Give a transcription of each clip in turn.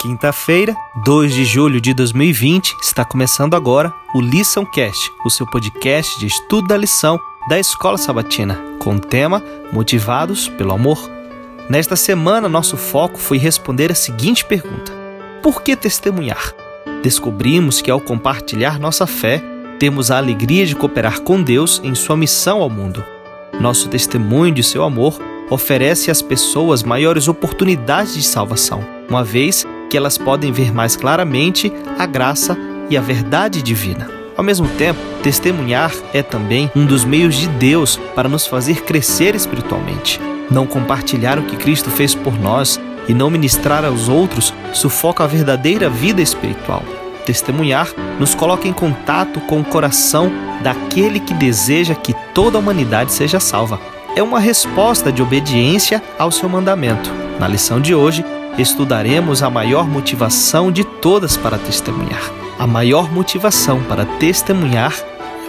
Quinta-feira, 2 de julho de 2020, está começando agora o Lição Cast, o seu podcast de estudo da lição da Escola Sabatina, com o tema Motivados pelo Amor. Nesta semana, nosso foco foi responder a seguinte pergunta: Por que testemunhar? Descobrimos que ao compartilhar nossa fé, temos a alegria de cooperar com Deus em sua missão ao mundo. Nosso testemunho de seu amor oferece às pessoas maiores oportunidades de salvação, uma vez que elas podem ver mais claramente a graça e a verdade divina. Ao mesmo tempo, testemunhar é também um dos meios de Deus para nos fazer crescer espiritualmente. Não compartilhar o que Cristo fez por nós e não ministrar aos outros sufoca a verdadeira vida espiritual. Testemunhar nos coloca em contato com o coração daquele que deseja que toda a humanidade seja salva. É uma resposta de obediência ao seu mandamento. Na lição de hoje, estudaremos a maior motivação de todas para testemunhar. A maior motivação para testemunhar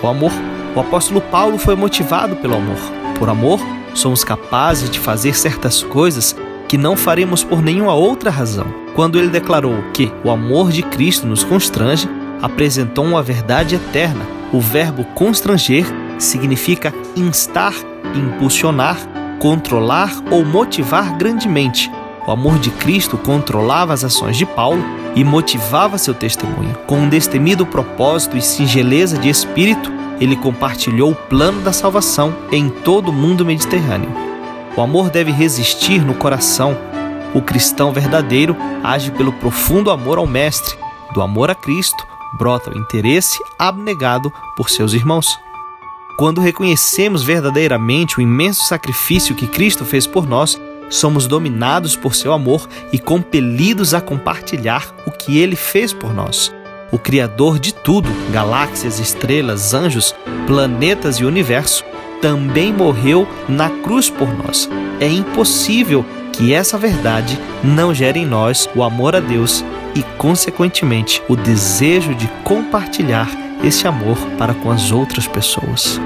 é o amor. O apóstolo Paulo foi motivado pelo amor. Por amor, somos capazes de fazer certas coisas que não faremos por nenhuma outra razão. Quando ele declarou que o amor de Cristo nos constrange, apresentou uma verdade eterna. O verbo constranger significa instar, impulsionar, controlar ou motivar grandemente. O amor de Cristo controlava as ações de Paulo e motivava seu testemunho. Com um destemido propósito e singeleza de espírito, ele compartilhou o plano da salvação em todo o mundo mediterrâneo. O amor deve resistir no coração. O cristão verdadeiro age pelo profundo amor ao Mestre. Do amor a Cristo brota o interesse abnegado por seus irmãos. Quando reconhecemos verdadeiramente o imenso sacrifício que Cristo fez por nós, somos dominados por seu amor e compelidos a compartilhar o que ele fez por nós. O Criador de tudo, galáxias, estrelas, anjos, planetas e universo, também morreu na cruz por nós. É impossível que essa verdade não gere em nós o amor a Deus e, consequentemente, o desejo de compartilhar esse amor para com as outras pessoas.